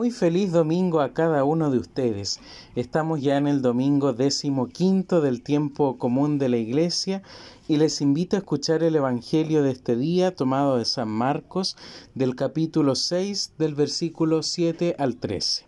Muy feliz domingo a cada uno de ustedes. Estamos ya en el domingo décimo quinto del tiempo común de la iglesia y les invito a escuchar el Evangelio de este día tomado de San Marcos del capítulo 6 del versículo 7 al 13.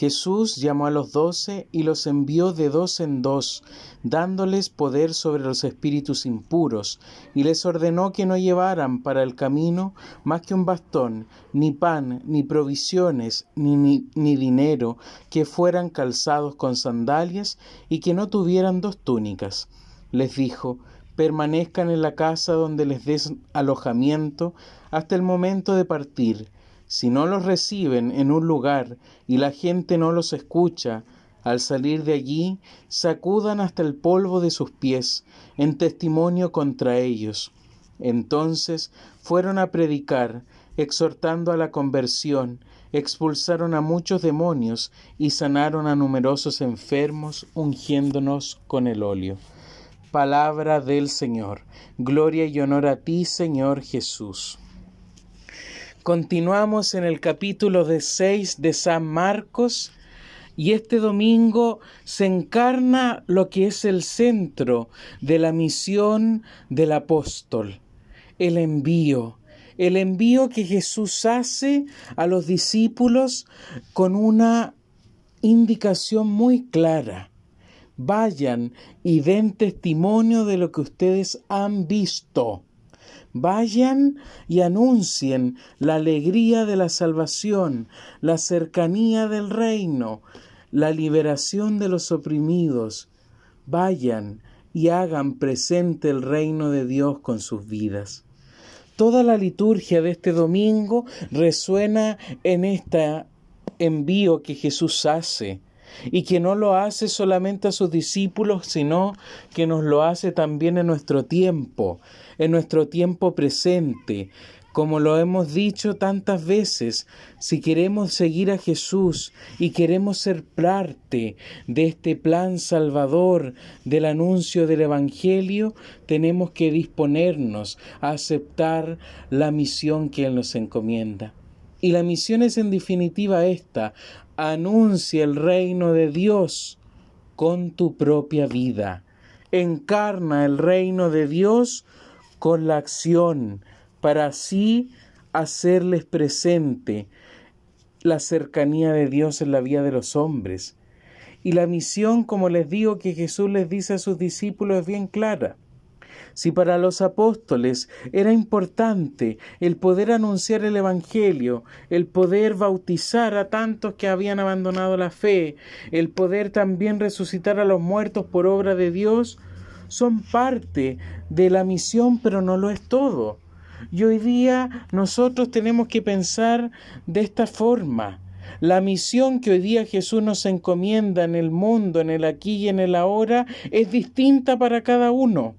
Jesús llamó a los doce y los envió de dos en dos, dándoles poder sobre los espíritus impuros, y les ordenó que no llevaran para el camino más que un bastón, ni pan, ni provisiones, ni, ni, dinero, que fueran calzados con sandalias, y que no tuvieran dos túnicas. Les dijo, permanezcan en la casa donde les des alojamiento hasta el momento de partir, si no los reciben en un lugar y la gente no los escucha, al salir de allí, sacudan hasta el polvo de sus pies en testimonio contra ellos. Entonces fueron a predicar, exhortando a la conversión, expulsaron a muchos demonios y sanaron a numerosos enfermos, ungiéndonos con el óleo. Palabra del Señor. Gloria y honor a ti, Señor Jesús. Continuamos en el capítulo de 6 de San Marcos y este domingo se encarna lo que es el centro de la misión del apóstol, el envío, el envío que Jesús hace a los discípulos con una indicación muy clara. Vayan y den testimonio de lo que ustedes han visto. Vayan y anuncien la alegría de la salvación, la cercanía del reino, la liberación de los oprimidos. Vayan y hagan presente el reino de Dios con sus vidas. Toda la liturgia de este domingo resuena en este envío que Jesús hace y que no lo hace solamente a sus discípulos, sino que nos lo hace también en nuestro tiempo, en nuestro tiempo presente. Como lo hemos dicho tantas veces, si queremos seguir a Jesús y queremos ser parte de este plan salvador del anuncio del Evangelio, tenemos que disponernos a aceptar la misión que Él nos encomienda. Y la misión es en definitiva esta, anuncia el reino de Dios con tu propia vida. Encarna el reino de Dios con la acción para así hacerles presente la cercanía de Dios en la vida de los hombres. Y la misión, como les digo, que Jesús les dice a sus discípulos es bien clara. Si para los apóstoles era importante el poder anunciar el Evangelio, el poder bautizar a tantos que habían abandonado la fe, el poder también resucitar a los muertos por obra de Dios, son parte de la misión, pero no lo es todo. Y hoy día nosotros tenemos que pensar de esta forma. La misión que hoy día Jesús nos encomienda en el mundo, en el aquí y en el ahora, es distinta para cada uno.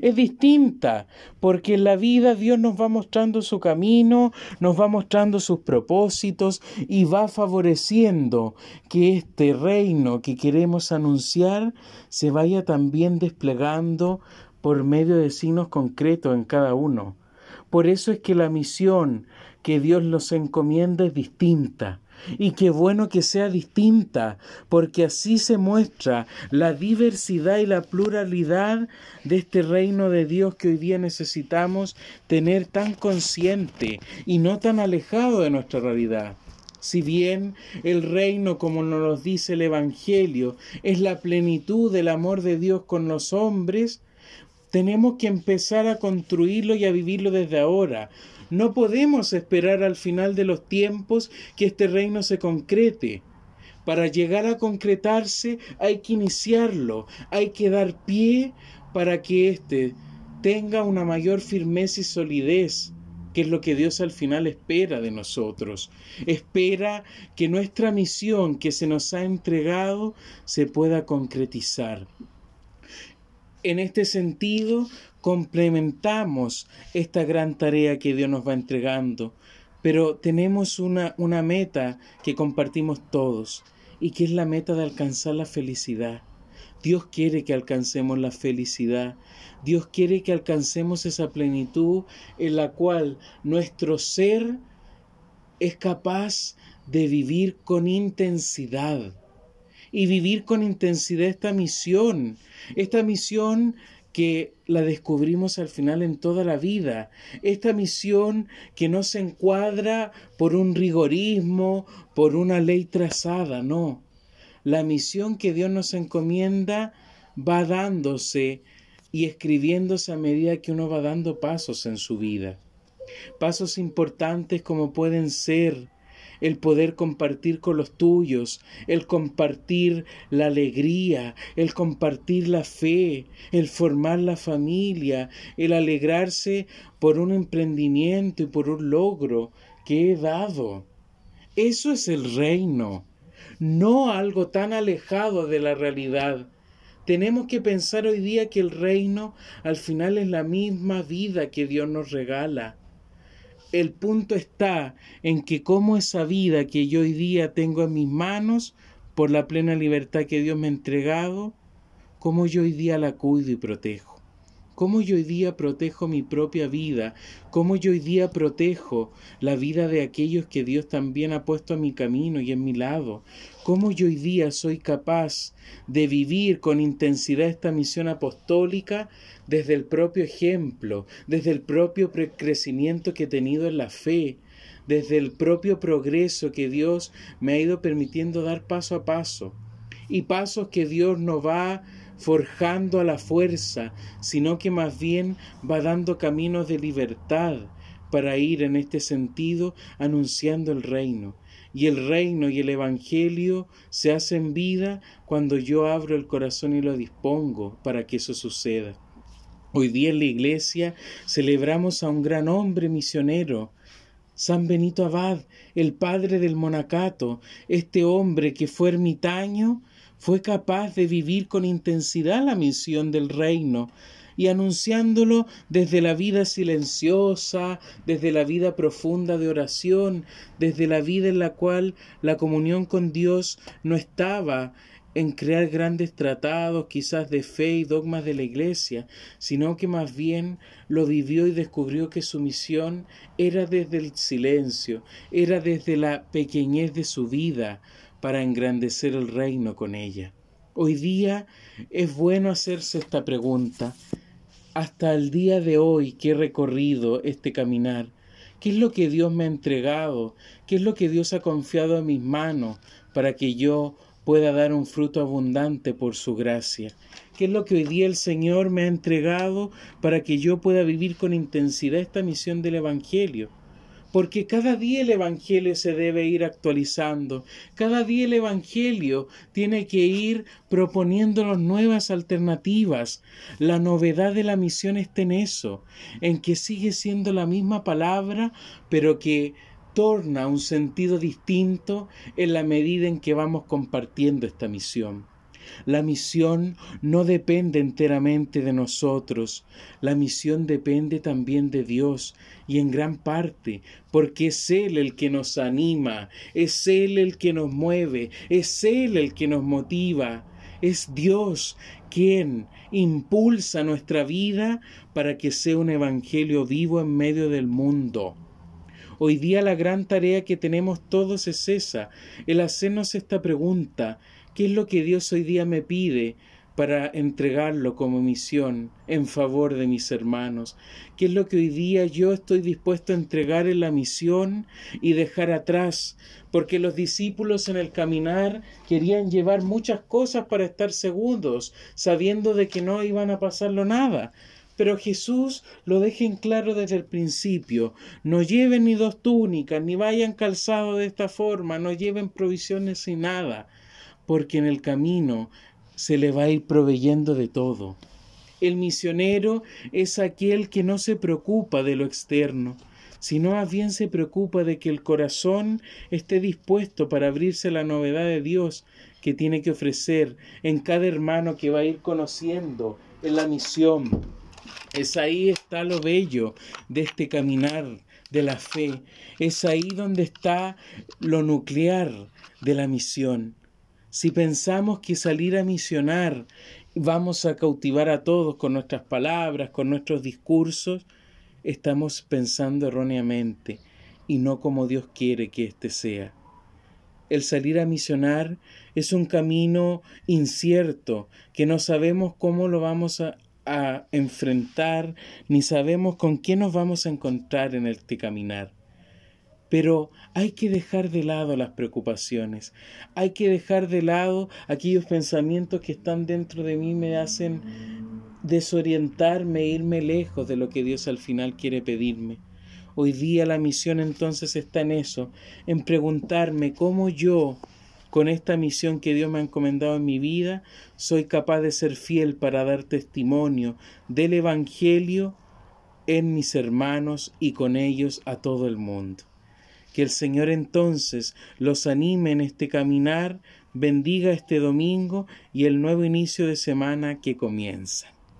Es distinta, porque en la vida Dios nos va mostrando su camino, nos va mostrando sus propósitos y va favoreciendo que este reino que queremos anunciar se vaya también desplegando por medio de signos concretos en cada uno. Por eso es que la misión que Dios nos encomienda es distinta. Y qué bueno que sea distinta, porque así se muestra la diversidad y la pluralidad de este reino de Dios que hoy día necesitamos tener tan consciente y no tan alejado de nuestra realidad. Si bien el reino, como nos lo dice el Evangelio, es la plenitud del amor de Dios con los hombres, tenemos que empezar a construirlo y a vivirlo desde ahora, no podemos esperar al final de los tiempos que este reino se concrete. Para llegar a concretarse hay que iniciarlo, hay que dar pie para que éste tenga una mayor firmeza y solidez, que es lo que Dios al final espera de nosotros. Espera que nuestra misión que se nos ha entregado se pueda concretizar. En este sentido, complementamos esta gran tarea que Dios nos va entregando, pero tenemos una, una meta que compartimos todos y que es la meta de alcanzar la felicidad. Dios quiere que alcancemos la felicidad. Dios quiere que alcancemos esa plenitud en la cual nuestro ser es capaz de vivir con intensidad y vivir con intensidad esta misión, esta misión que la descubrimos al final en toda la vida, esta misión que no se encuadra por un rigorismo, por una ley trazada, no. La misión que Dios nos encomienda va dándose y escribiéndose a medida que uno va dando pasos en su vida. Pasos importantes como pueden ser el poder compartir con los tuyos, el compartir la alegría, el compartir la fe, el formar la familia, el alegrarse por un emprendimiento y por un logro que he dado. Eso es el reino, no algo tan alejado de la realidad. Tenemos que pensar hoy día que el reino al final es la misma vida que Dios nos regala el punto está en que como esa vida que yo hoy día tengo en mis manos, por la plena libertad que Dios me ha entregado, cómo yo hoy día la cuido y protejo cómo yo hoy día protejo mi propia vida, cómo yo hoy día protejo la vida de aquellos que Dios también ha puesto a mi camino y en mi lado, cómo yo hoy día soy capaz de vivir con intensidad esta misión apostólica desde el propio ejemplo, desde el propio crecimiento que he tenido en la fe, desde el propio progreso que Dios me ha ido permitiendo dar paso a paso, y pasos que Dios no va forjando a la fuerza, sino que más bien va dando caminos de libertad para ir en este sentido anunciando el reino. Y el reino y el Evangelio se hacen vida cuando yo abro el corazón y lo dispongo para que eso suceda. Hoy día en la iglesia celebramos a un gran hombre misionero, San Benito Abad, el padre del monacato, este hombre que fue ermitaño fue capaz de vivir con intensidad la misión del reino y anunciándolo desde la vida silenciosa, desde la vida profunda de oración, desde la vida en la cual la comunión con Dios no estaba en crear grandes tratados quizás de fe y dogmas de la Iglesia, sino que más bien lo vivió y descubrió que su misión era desde el silencio, era desde la pequeñez de su vida, para engrandecer el reino con ella. Hoy día es bueno hacerse esta pregunta. Hasta el día de hoy que he recorrido este caminar, ¿qué es lo que Dios me ha entregado? ¿Qué es lo que Dios ha confiado en mis manos para que yo pueda dar un fruto abundante por su gracia? ¿Qué es lo que hoy día el Señor me ha entregado para que yo pueda vivir con intensidad esta misión del Evangelio? Porque cada día el Evangelio se debe ir actualizando, cada día el Evangelio tiene que ir proponiéndonos nuevas alternativas. La novedad de la misión está en eso, en que sigue siendo la misma palabra, pero que torna un sentido distinto en la medida en que vamos compartiendo esta misión. La misión no depende enteramente de nosotros, la misión depende también de Dios y en gran parte porque es Él el que nos anima, es Él el que nos mueve, es Él el que nos motiva, es Dios quien impulsa nuestra vida para que sea un evangelio vivo en medio del mundo. Hoy día la gran tarea que tenemos todos es esa, el hacernos esta pregunta, ¿Qué es lo que Dios hoy día me pide para entregarlo como misión en favor de mis hermanos? ¿Qué es lo que hoy día yo estoy dispuesto a entregar en la misión y dejar atrás? Porque los discípulos en el caminar querían llevar muchas cosas para estar seguros, sabiendo de que no iban a pasarlo nada. Pero Jesús lo deja en claro desde el principio. No lleven ni dos túnicas, ni vayan calzados de esta forma, no lleven provisiones ni nada porque en el camino se le va a ir proveyendo de todo. El misionero es aquel que no se preocupa de lo externo, sino más bien se preocupa de que el corazón esté dispuesto para abrirse a la novedad de Dios que tiene que ofrecer en cada hermano que va a ir conociendo en la misión. Es ahí está lo bello de este caminar de la fe. Es ahí donde está lo nuclear de la misión. Si pensamos que salir a misionar vamos a cautivar a todos con nuestras palabras, con nuestros discursos, estamos pensando erróneamente y no como Dios quiere que éste sea. el salir a misionar es un camino incierto, que no sabemos cómo lo vamos a, enfrentar, ni sabemos con quién nos vamos a encontrar en este caminar. Pero hay que dejar de lado las preocupaciones, hay que dejar de lado aquellos pensamientos que están dentro de mí me hacen desorientarme, irme lejos de lo que Dios al final quiere pedirme. Hoy día la misión entonces está en eso, en preguntarme cómo yo con esta misión que Dios me ha encomendado en mi vida, soy capaz de ser fiel para dar testimonio del Evangelio en mis hermanos y con ellos a todo el mundo. Que el Señor entonces los anime en este caminar, bendiga este domingo y el nuevo inicio de semana que comienza.